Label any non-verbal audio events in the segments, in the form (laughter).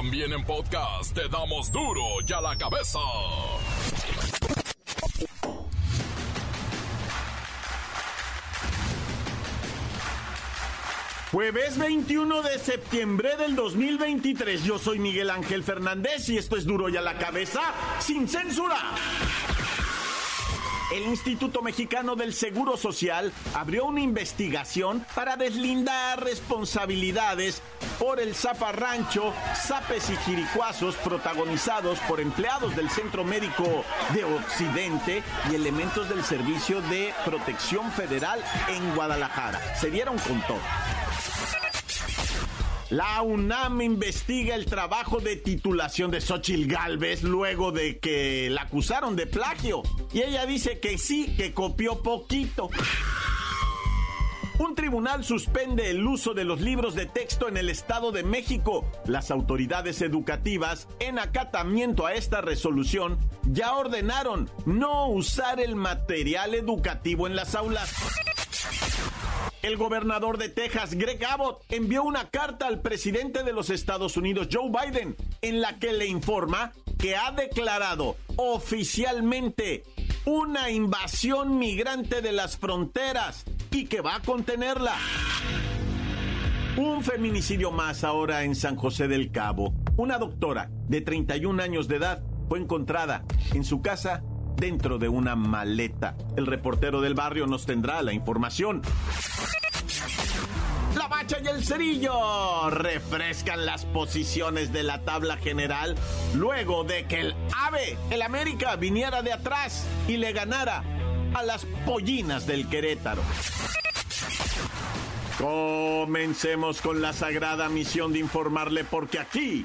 También en podcast te damos duro y a la cabeza. Jueves 21 de septiembre del 2023. Yo soy Miguel Ángel Fernández y esto es duro y a la cabeza sin censura. El Instituto Mexicano del Seguro Social abrió una investigación para deslindar responsabilidades por el zafarrancho, zapes y jiricuazos protagonizados por empleados del Centro Médico de Occidente y elementos del Servicio de Protección Federal en Guadalajara. Se dieron con todo. La UNAM investiga el trabajo de titulación de Xochil Gálvez luego de que la acusaron de plagio. Y ella dice que sí, que copió poquito. Un tribunal suspende el uso de los libros de texto en el Estado de México. Las autoridades educativas, en acatamiento a esta resolución, ya ordenaron no usar el material educativo en las aulas. El gobernador de Texas, Greg Abbott, envió una carta al presidente de los Estados Unidos, Joe Biden, en la que le informa que ha declarado oficialmente una invasión migrante de las fronteras y que va a contenerla. Un feminicidio más ahora en San José del Cabo. Una doctora de 31 años de edad fue encontrada en su casa dentro de una maleta. El reportero del barrio nos tendrá la información. La Bacha y el Cerillo refrescan las posiciones de la tabla general luego de que el AVE, el América, viniera de atrás y le ganara a las pollinas del Querétaro. Comencemos con la sagrada misión de informarle porque aquí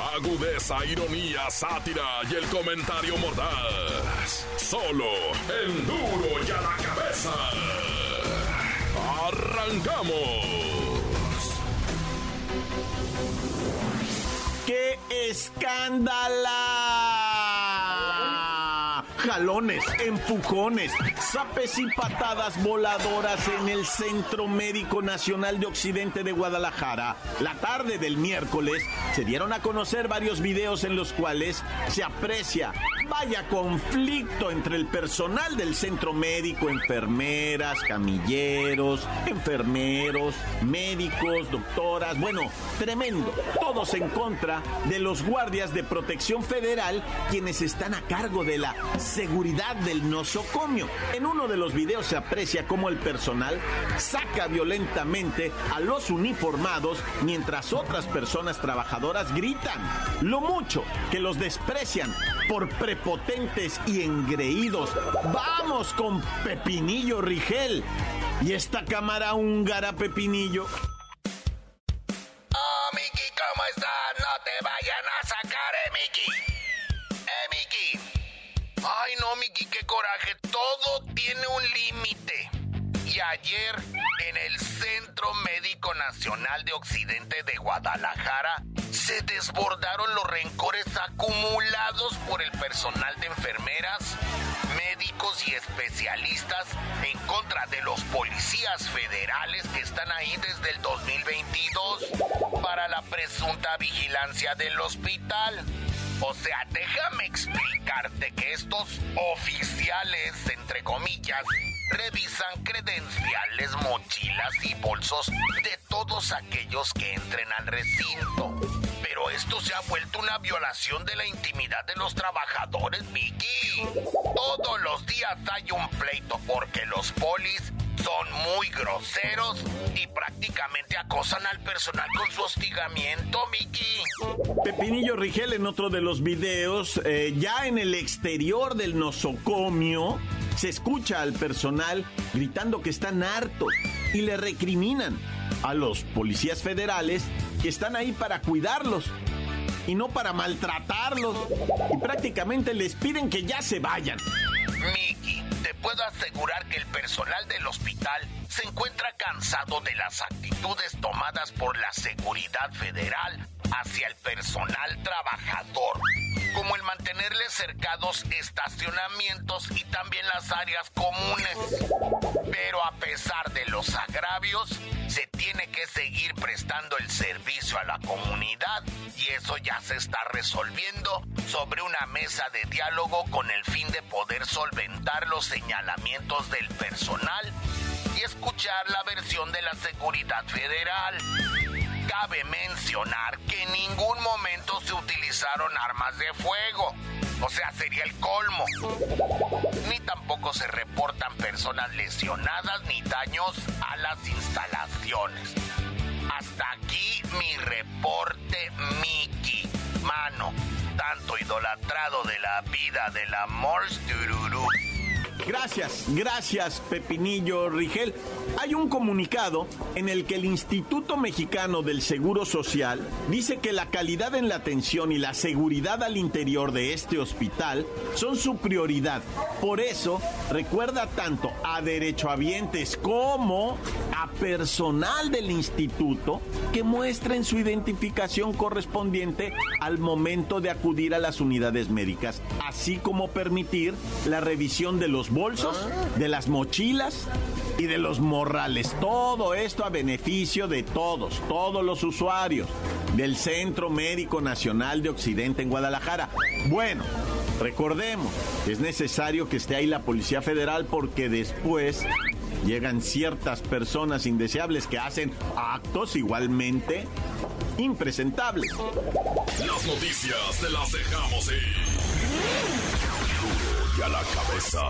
Agudeza, ironía, sátira y el comentario mordaz. Solo el duro y a la cabeza. ¡Arrancamos! ¡Qué escándala! Jalones, empujones, zapes y patadas voladoras en el Centro Médico Nacional de Occidente de Guadalajara. La tarde del miércoles se dieron a conocer varios videos en los cuales se aprecia vaya conflicto entre el personal del centro médico, enfermeras, camilleros, enfermeros, médicos, doctoras, bueno, tremendo. Todos en contra de los guardias de protección federal quienes están a cargo de la seguridad del nosocomio. En uno de los videos se aprecia cómo el personal saca violentamente a los uniformados mientras otras personas trabajadoras gritan. Lo mucho que los desprecian por prepotentes y engreídos. Vamos con Pepinillo Rigel y esta cámara húngara Pepinillo. Todo tiene un límite. Y ayer, en el Centro Médico Nacional de Occidente de Guadalajara, se desbordaron los rencores acumulados por el personal de enfermeras, médicos y especialistas en contra de los policías federales que están ahí desde el 2022 para la presunta vigilancia del hospital. O sea, déjame explicarte que estos oficiales, entre comillas, revisan credenciales, mochilas y bolsos de todos aquellos que entren al recinto. Pero esto se ha vuelto una violación de la intimidad de los trabajadores, Mickey. Todos los días hay un pleito porque los polis son muy groseros y prácticamente acosan al personal con su hostigamiento, Mickey. Pepinillo Rigel en otro de los videos, eh, ya en el exterior del nosocomio, se escucha al personal gritando que están hartos y le recriminan a los policías federales que están ahí para cuidarlos y no para maltratarlos. Y prácticamente les piden que ya se vayan. Mickey, te puedo asegurar que el personal del hospital se encuentra cansado de las actitudes tomadas por la seguridad federal hacia el personal trabajador, como el mantenerles cercados estacionamientos y también las áreas comunes. Pero a pesar de los agravios, se tiene que seguir prestando el servicio a la comunidad y eso ya se está resolviendo sobre una mesa de diálogo con el fin de poder solventar los señalamientos del personal y escuchar la versión de la seguridad federal. Cabe mencionar que en ningún momento se utilizaron armas de fuego. O sea, sería el colmo. Ni tampoco se reportan personas lesionadas ni daños a las instalaciones. Hasta aquí mi reporte, Mickey. Mano, tanto idolatrado de la vida del amor, tururú. Gracias, gracias Pepinillo Rigel. Hay un comunicado en el que el Instituto Mexicano del Seguro Social dice que la calidad en la atención y la seguridad al interior de este hospital son su prioridad. Por eso recuerda tanto a derechohabientes como a personal del instituto que muestren su identificación correspondiente al momento de acudir a las unidades médicas, así como permitir la revisión de los bolsos, de las mochilas y de los morrales. Todo esto a beneficio de todos, todos los usuarios del Centro Médico Nacional de Occidente en Guadalajara. Bueno, recordemos, es necesario que esté ahí la Policía Federal porque después llegan ciertas personas indeseables que hacen actos igualmente impresentables. Las noticias te las dejamos ir. La cabeza.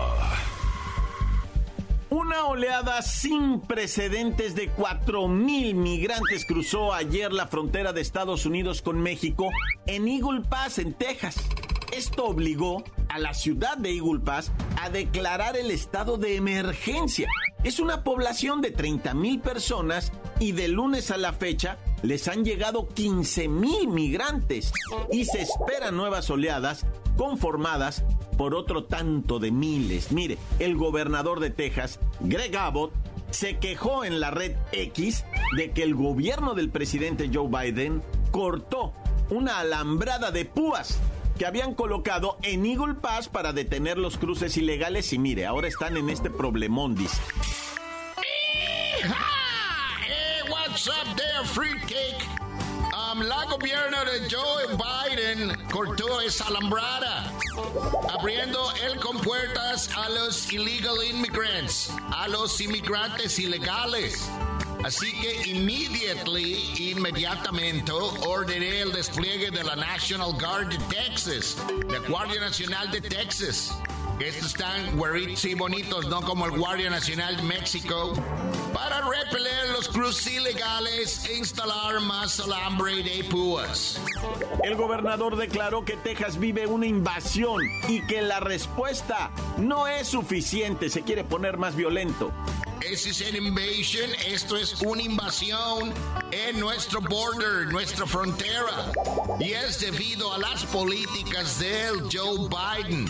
Una oleada sin precedentes de 4.000 migrantes cruzó ayer la frontera de Estados Unidos con México en Eagle Pass, en Texas. Esto obligó a la ciudad de Eagle Pass a declarar el estado de emergencia. Es una población de 30.000 personas y de lunes a la fecha les han llegado 15.000 migrantes y se esperan nuevas oleadas conformadas por otro tanto de miles. Mire, el gobernador de Texas, Greg Abbott, se quejó en la red X de que el gobierno del presidente Joe Biden cortó una alambrada de púas que habían colocado en Eagle Pass para detener los cruces ilegales y mire, ahora están en este problemón, dice. What's up there, fruitcake? Um, la gobierno de Joe Biden cortó esa alambrada, abriendo el compuertas a los illegal immigrants, a los inmigrantes ilegales. Así que immediately, inmediatamente, ordené el despliegue de la National Guard de Texas, la Guardia Nacional de Texas. Estos están güeritos y bonitos, no como el Guardia Nacional de México, para repeler los cruces ilegales e instalar más alambre de púas. El gobernador declaró que Texas vive una invasión y que la respuesta no es suficiente, se quiere poner más violento. This is an invasion, esto es una invasión en nuestro border, nuestra frontera. Y es debido a las políticas del Joe Biden.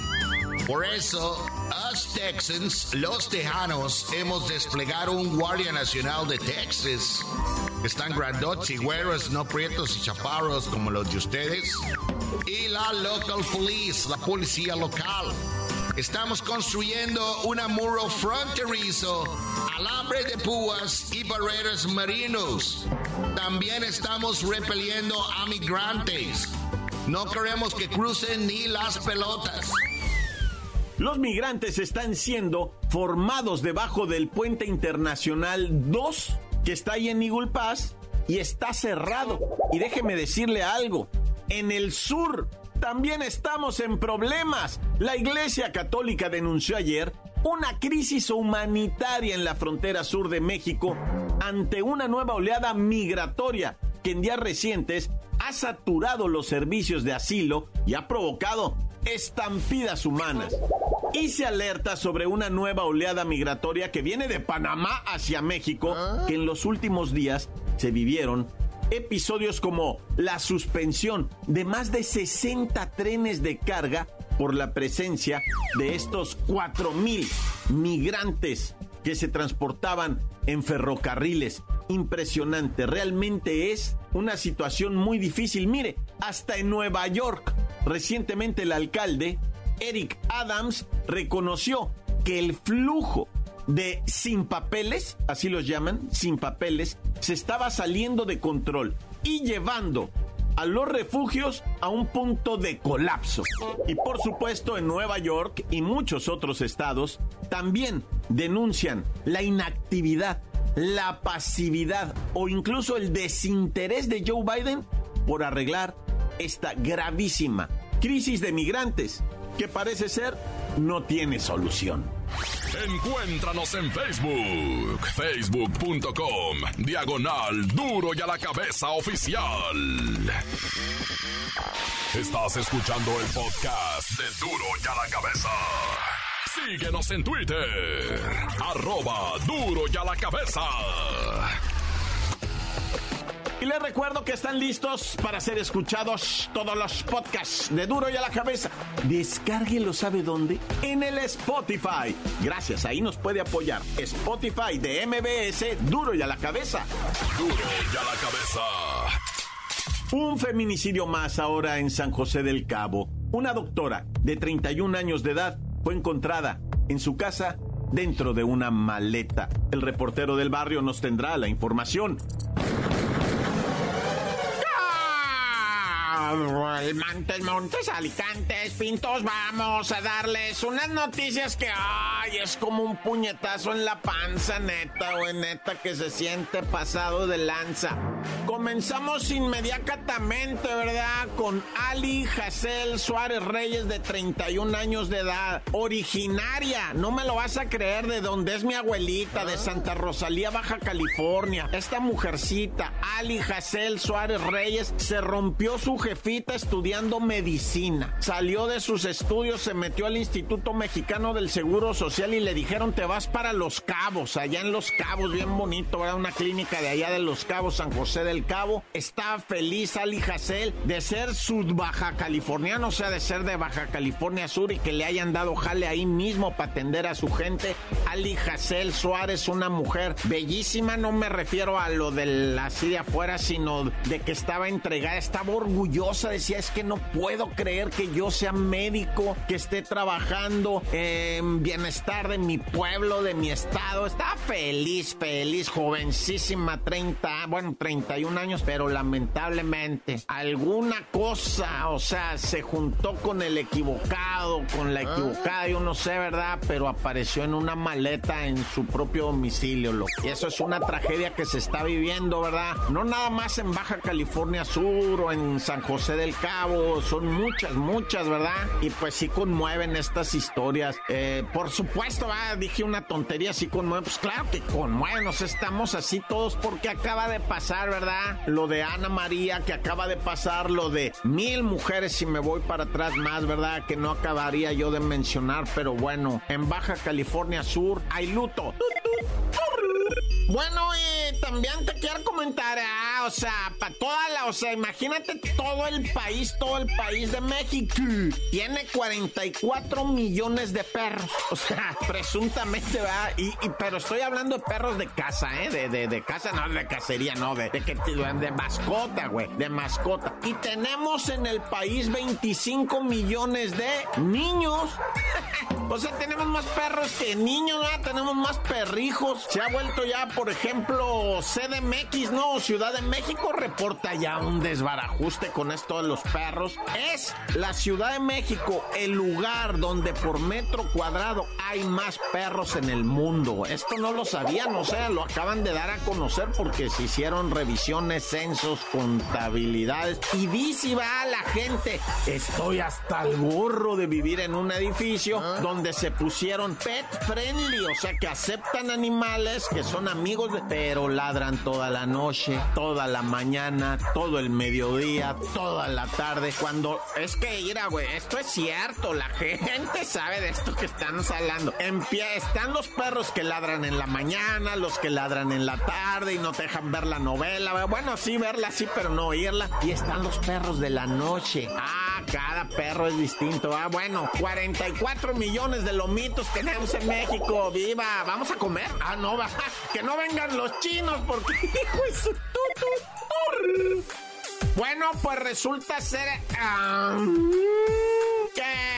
Por eso, us Texans, los tejanos, hemos desplegado un Guardia Nacional de Texas. Están grandotes y güeros, no prietos y chaparros como los de ustedes. Y la local police, la policía local. Estamos construyendo una muro fronterizo, alambre de púas y barreras marinos. También estamos repeliendo a migrantes. No queremos que crucen ni las pelotas. Los migrantes están siendo formados debajo del puente internacional 2 que está ahí en Eagle Pass y está cerrado. Y déjeme decirle algo, en el sur también estamos en problemas. La Iglesia Católica denunció ayer una crisis humanitaria en la frontera sur de México ante una nueva oleada migratoria que en días recientes ha saturado los servicios de asilo y ha provocado estampidas humanas. Y se alerta sobre una nueva oleada migratoria que viene de Panamá hacia México, que en los últimos días se vivieron episodios como la suspensión de más de 60 trenes de carga por la presencia de estos 4.000 migrantes que se transportaban en ferrocarriles. Impresionante, realmente es una situación muy difícil. Mire, hasta en Nueva York, recientemente el alcalde, Eric Adams, reconoció que el flujo de sin papeles, así los llaman, sin papeles, se estaba saliendo de control y llevando a los refugios a un punto de colapso. Y por supuesto en Nueva York y muchos otros estados también denuncian la inactividad, la pasividad o incluso el desinterés de Joe Biden por arreglar esta gravísima crisis de migrantes que parece ser no tiene solución. Encuéntranos en Facebook, facebook.com, diagonal duro y a la cabeza oficial. Estás escuchando el podcast de duro y a la cabeza. Síguenos en Twitter, arroba duro y a la cabeza. Y les recuerdo que están listos para ser escuchados todos los podcasts de Duro y a la Cabeza. Descárguelo, ¿sabe dónde? En el Spotify. Gracias, ahí nos puede apoyar. Spotify de MBS, Duro y a la Cabeza. Duro y a la cabeza. Un feminicidio más ahora en San José del Cabo. Una doctora de 31 años de edad fue encontrada en su casa dentro de una maleta. El reportero del barrio nos tendrá la información. Montes, Montes, Alicantes, Pintos, vamos a darles unas noticias que, ay, es como un puñetazo en la panza, neta, o neta, que se siente pasado de lanza. Comenzamos inmediatamente, ¿verdad? Con Ali Hassel Suárez Reyes, de 31 años de edad, originaria, no me lo vas a creer, de donde es mi abuelita, de Santa Rosalía, Baja California. Esta mujercita, Ali Hassel Suárez Reyes, se rompió su jefita estudiando medicina. Salió de sus estudios, se metió al Instituto Mexicano del Seguro Social y le dijeron te vas para Los Cabos, allá en Los Cabos, bien bonito, era una clínica de allá de Los Cabos, San José del Cabo. Estaba feliz Ali Hassel de ser sud baja californiano, o sea, de ser de Baja California Sur y que le hayan dado jale ahí mismo para atender a su gente. Ali Hassel Suárez, una mujer bellísima, no me refiero a lo de la de afuera, sino de que estaba entregada, estaba orgullosa, decía, es que no puedo creer que yo sea médico, que esté trabajando en bienestar de mi pueblo, de mi estado. Estaba feliz, feliz, jovencísima, 30, bueno, 31 años, pero lamentablemente alguna cosa, o sea, se juntó con el equivocado, con la equivocada, yo no sé, ¿verdad? Pero apareció en una maleta en su propio domicilio, loco. Y eso es una tragedia que se está viviendo, ¿verdad? No nada más en Baja California Sur o en San José del Cabo, son muchas, muchas, ¿verdad? Y pues sí conmueven estas historias. Eh, por supuesto, dije una tontería, sí conmueven. Pues claro que conmueven, nos estamos así todos porque acaba de pasar, ¿verdad? Lo de Ana María, que acaba de pasar, lo de mil mujeres, si me voy para atrás más, ¿verdad? Que no acabaría yo de mencionar, pero bueno, en Baja California Sur hay luto. Bueno, también te quiero comentar, ah, o sea, para toda la, o sea, imagínate todo el país, todo el país de México. Tiene 44 millones de perros. O sea, (laughs) presuntamente. Y, y- pero estoy hablando de perros de casa, ¿eh? De, de, de casa, no de cacería, no, de, de, que, de mascota, güey, de mascota. Y tenemos en el país 25 millones de niños. (laughs) O sea, tenemos más perros que niños, ¿verdad? Tenemos más perrijos. Se ha vuelto ya, por ejemplo, CDMX, ¿no? Ciudad de México reporta ya un desbarajuste con esto de los perros. Es la Ciudad de México el lugar donde por metro cuadrado hay más perros en el mundo. Esto no lo sabían, o sea, lo acaban de dar a conocer porque se hicieron revisiones, censos, contabilidades. Y dice, va la gente, estoy hasta el gorro de vivir en un edificio donde se pusieron pet friendly, o sea, que aceptan animales, que son amigos, pero ladran toda la noche, toda toda la mañana, todo el mediodía, toda la tarde, cuando es que, mira, güey, esto es cierto, la gente (laughs) sabe de esto que estamos hablando. En pie están los perros que ladran en la mañana, los que ladran en la tarde y no te dejan ver la novela. Bueno, sí, verla sí, pero no oírla. Y están los perros de la noche. Ah, cada perro es distinto. Ah, bueno, 44 millones de lomitos tenemos en México. ¡Viva! ¿Vamos a comer? Ah, no, va. (laughs) Que no vengan los chinos porque... (laughs) Bueno, pues resulta ser... Ah, que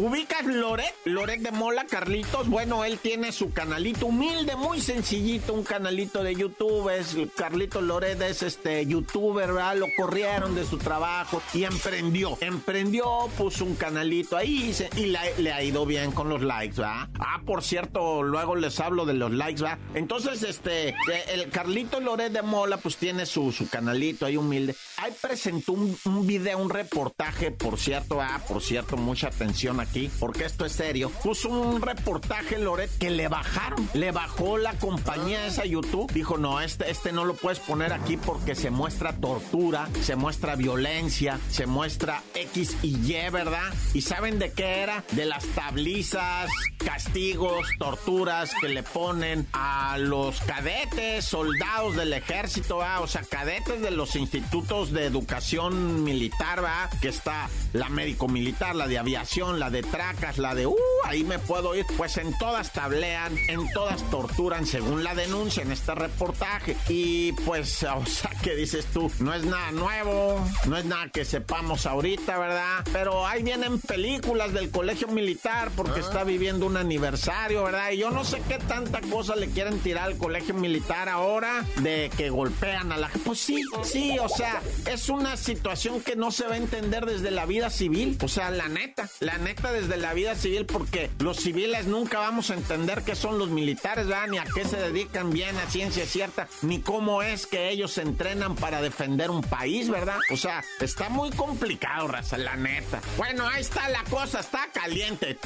ubicas Loret, Loret de Mola, Carlitos. Bueno, él tiene su canalito humilde, muy sencillito, un canalito de YouTube. Es Carlitos Loret es este youtuber, ¿verdad? Lo corrieron de su trabajo y emprendió. Emprendió, puso un canalito ahí y, le ha ido bien con los likes, ¿verdad? Ah, por cierto, luego les hablo de los likes, ¿verdad? Entonces, este, el Carlito Loret de Mola, pues tiene su, su canalito ahí humilde. Ahí presentó un, un video, un reportaje, por cierto, ah, por cierto, mucha atención aquí, porque esto es serio. Puso un reportaje, Loret, que le bajaron. Le bajó la compañía esa YouTube. Dijo, no, este, este no lo puedes poner aquí porque se muestra tortura, se muestra violencia, se muestra X y Y, ¿verdad? ¿Y saben de qué era? De las tablizas, castigos, torturas que le ponen a los cadetes, soldados del ejército, ¿verdad? o sea, cadetes de los institutos de educación militar, ¿verdad? Que está la médico militar, la de aviación, la de tracas, la de, uh, ahí me puedo ir. Pues en todas tablean, en todas torturan, según la denuncia en este reportaje. Y pues, o sea, ¿qué dices tú? No es nada nuevo, no es nada que sepamos ahorita, ¿verdad? Pero ahí vienen películas del colegio militar porque ah. está viviendo un aniversario, ¿verdad? Y yo no sé qué tanta cosa le quieren tirar al colegio militar ahora de que golpean a la gente. Pues sí, sí, o sea, es una situación que no se va a entender desde la vida civil. O sea, la neta, la neta desde la vida civil, porque los civiles nunca vamos a entender qué son los militares, ¿verdad? Ni a qué se dedican bien a ciencia cierta, ni cómo es que ellos se entrenan para defender un país, ¿verdad? O sea, está muy complicado, raza, la neta. Bueno, ahí está la cosa, está caliente.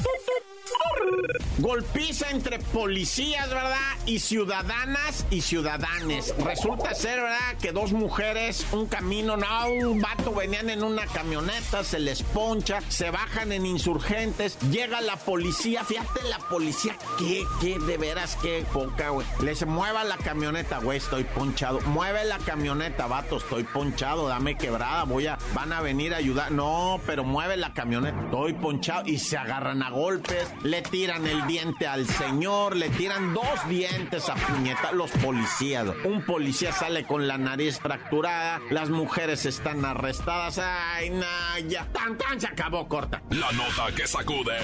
Golpiza entre policías, ¿verdad? Y ciudadanas y ciudadanes. Resulta ser, ¿verdad? Que dos mujeres, un camino, no, un vato venían en una camioneta, se les poncha, se bajan en insurgentes, llega la policía, fíjate la policía, que, que, de veras, qué poca, güey. Les mueva la camioneta, güey, estoy ponchado. Mueve la camioneta, vato, estoy ponchado, dame quebrada, voy a, van a venir a ayudar. No, pero mueve la camioneta, estoy ponchado y se agarran a golpes le tiran el diente al señor, le tiran dos dientes a puñeta los policías. Un policía sale con la nariz fracturada, las mujeres están arrestadas. Ay, no, ya. Tan, tan, se acabó corta. La nota que sacude.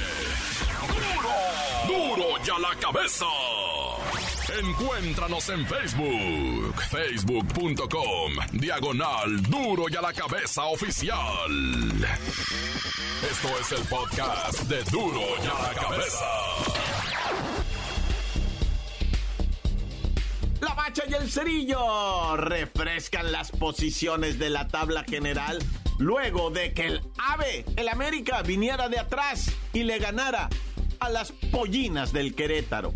¡Duro! ¡Duro ya la cabeza! Encuéntranos en Facebook, facebook.com, diagonal duro y a la cabeza oficial. Esto es el podcast de duro y a la cabeza. La bacha y el cerillo refrescan las posiciones de la tabla general luego de que el AVE, el América, viniera de atrás y le ganara a las pollinas del Querétaro.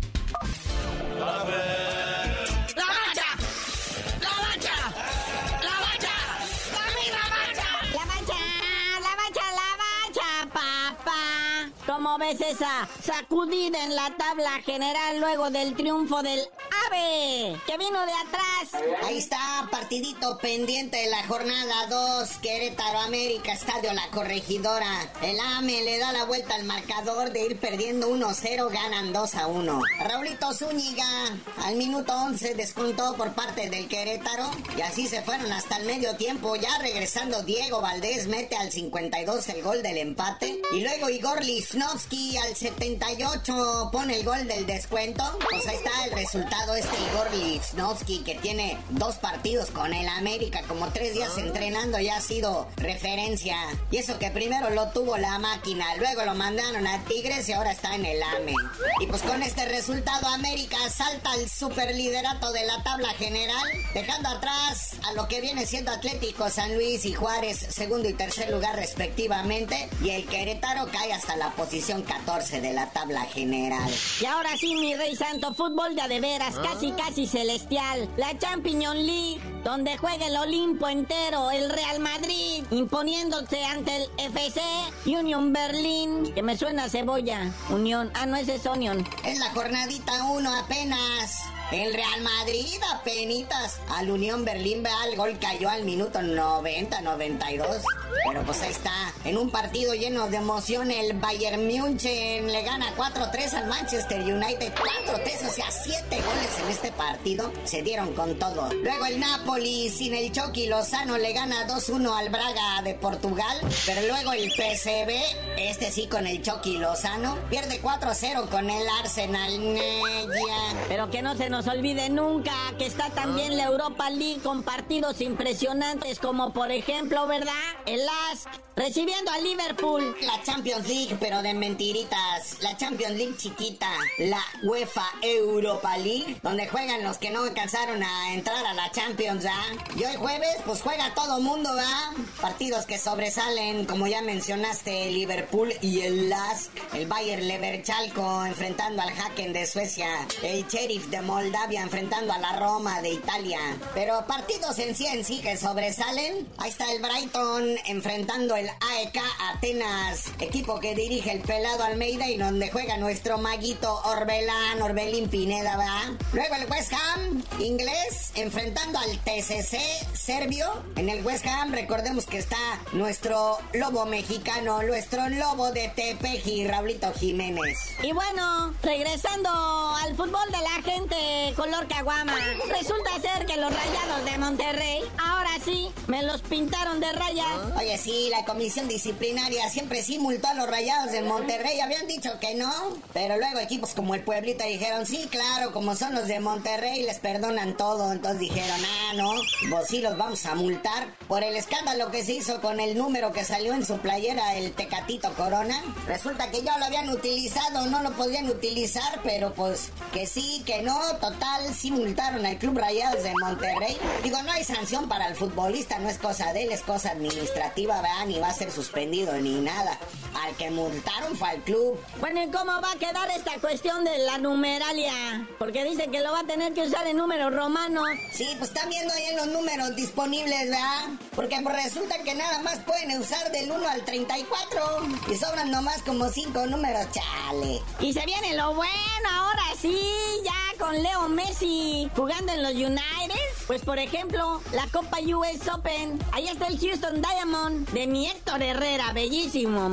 ¿Cómo ves esa sacudida en la tabla general luego del triunfo del AVE, que vino de atrás. Ahí está, partidito pendiente de la jornada 2, Querétaro América, Estadio La Corregidora. El AME le da la vuelta al marcador de ir perdiendo 1-0, ganan 2-1. Raulito Zúñiga al minuto 11 descontó por parte del Querétaro y así se fueron hasta el medio tiempo. Ya regresando Diego Valdés mete al 52 el gol del empate y luego Igor Lisnowski al 78 pone el gol del descuento. Pues ahí está el resultado este Igor Lichnowsky que tiene dos partidos con el América, como tres días ah. entrenando, ya ha sido referencia. Y eso que primero lo tuvo la máquina, luego lo mandaron a Tigres y ahora está en el AME. Y pues con este resultado América salta al superliderato de la tabla general, dejando atrás a lo que viene siendo Atlético San Luis y Juárez, segundo y tercer lugar respectivamente. Y el Querétaro cae hasta la posición 14 de la tabla general. Y ahora sí, mi rey santo, fútbol de de veras casi casi celestial, la Champions League, donde juega el Olimpo entero, el Real Madrid, imponiéndose ante el FC Union Berlin, que me suena cebolla. Unión, ah, no, es Onion. Es la jornadita 1 apenas. El Real Madrid apenitas al Unión Berlín, vea, el gol cayó al minuto 90, 92. Pero pues ahí está, en un partido lleno de emoción, el Bayern München le gana 4-3 al Manchester United. 4-3, o sea, 7 goles en este partido. Se dieron con todo. Luego el Napoli sin el Chucky Lozano le gana 2-1 al Braga de Portugal. Pero luego el PSV, este sí con el Chucky Lozano, pierde 4-0 con el Arsenal. Pero que no se nos olvide nunca que está también la Europa League con partidos impresionantes como por ejemplo, ¿verdad? El ASK recibiendo a Liverpool. La Champions League, pero de mentiritas. La Champions League chiquita. La UEFA Europa League, donde juegan los que no alcanzaron a entrar a la Champions, ¿ah? Y hoy jueves, pues juega todo mundo, ¿ah? Partidos que sobresalen, como ya mencionaste, Liverpool y el LASK. El Bayer Leverchalco enfrentando al Haken de Suecia. El Sheriff de Moldavia enfrentando a la Roma de Italia. Pero partidos en sí en sí que sobresalen. Ahí está el Brighton enfrentando el AEK Atenas, equipo que dirige el pelado Almeida y donde juega nuestro maguito Orbelán, Orbelín Pineda, ¿va? Luego el West Ham, inglés, enfrentando al TCC serbio. En el West Ham, recordemos que está nuestro lobo mexicano, nuestro lobo de Tepeji, Raulito Jiménez. Y bueno, regresando al fútbol de la gente color caguama, resulta ser que los rayados de Monterrey, ahora sí, me los pintaron de raya. Oye, sí, la comisión disciplinaria siempre sí multó a los rayados de Monterrey. Habían dicho que no. Pero luego equipos como el Pueblito dijeron, sí, claro, como son los de Monterrey, les perdonan todo. Entonces dijeron, ah, no, pues sí los vamos a multar por el escándalo que se hizo con el número que salió en su playera, el Tecatito Corona. Resulta que ya lo habían utilizado, no lo podían utilizar, pero pues que sí, que no. Total, sí al Club Rayados de Monterrey. Digo, no hay sanción para el futbolista, no es cosa de él, es cosa administrativa, vean, ni va a ser suspendido ni nada. Al que multaron fue al club. Bueno, ¿y cómo va a quedar esta cuestión de la numeralia? Porque dicen que lo va a tener que usar en números romanos. Sí, pues están viendo ahí en los números disponibles, ¿verdad? Porque pues resulta que nada más pueden usar del 1 al 34 y sobran nomás como 5 números, chale. Y se viene lo bueno, ahora sí, ya con Leo Messi jugando en los United. Pues por ejemplo, la Copa US Open. Ahí está el Houston Diamond de mi Héctor Herrera, bellísimo.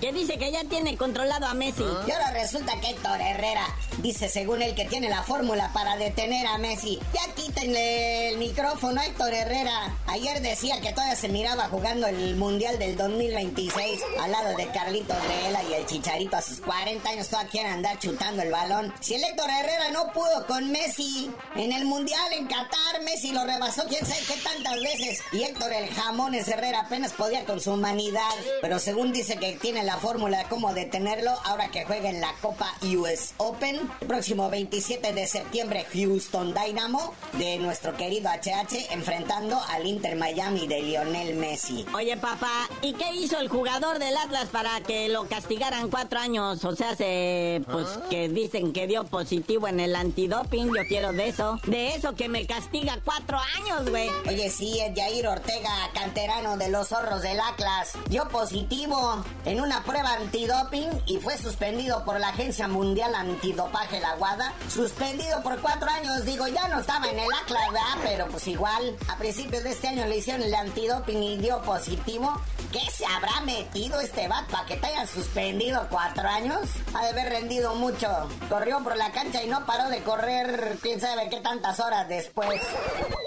Que dice que ya tiene controlado a Messi. Y ahora resulta que Héctor Herrera dice según él que tiene la fórmula para detener a Messi. Ya quítenle el micrófono a Héctor Herrera. Ayer decía que todavía se miraba jugando el Mundial del 2026 al lado de Carlitos Vela y el Chicharito a sus 40 años todavía quieren andar chutando el balón. Si el Héctor Herrera no pudo con Messi en el Mundial en Qatar, Messi lo rebasó quién sabe qué tantas veces. Y Héctor el Jamones Herrera apenas podía con su humanidad. Pero según dice que tiene la fórmula de cómo detenerlo ahora que juega en la Copa US Open. El próximo 27 de septiembre Houston Dynamo de nuestro querido HH enfrentando al Inter Miami de Lionel Messi. Oye, papá, ¿y qué hizo el jugador del Atlas para que lo castigaran cuatro años? O sea, se, pues que dicen que dio positivo en el antidoping. Yo quiero de eso. De eso que me castiga cuatro años, güey. Oye, sí, el Jair Ortega, canterano de los zorros del Atlas, dio positivo en una prueba antidoping y fue suspendido por la Agencia Mundial Antidopaje, la WADA. Suspendido por cuatro años, digo, ya no estaba en el Atlas, ¿verdad? Pero pues igual, a principios de este año le hicieron el antidoping y dio positivo. ¿Qué se habrá metido este bat para que te hayan suspendido cuatro años? Ha de haber rendido mucho. Corrió por la cancha y no paró de correr, quién sabe qué tantas horas después.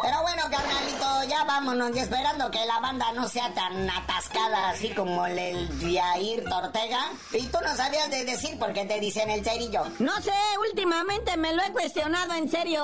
Pero bueno, carnalito, ya vámonos y esperando que la banda no sea tan atascada así como el, el Yair Ortega. Y tú no sabías de decir por qué te dicen el cerillo. No sé, últimamente me lo he cuestionado en serio.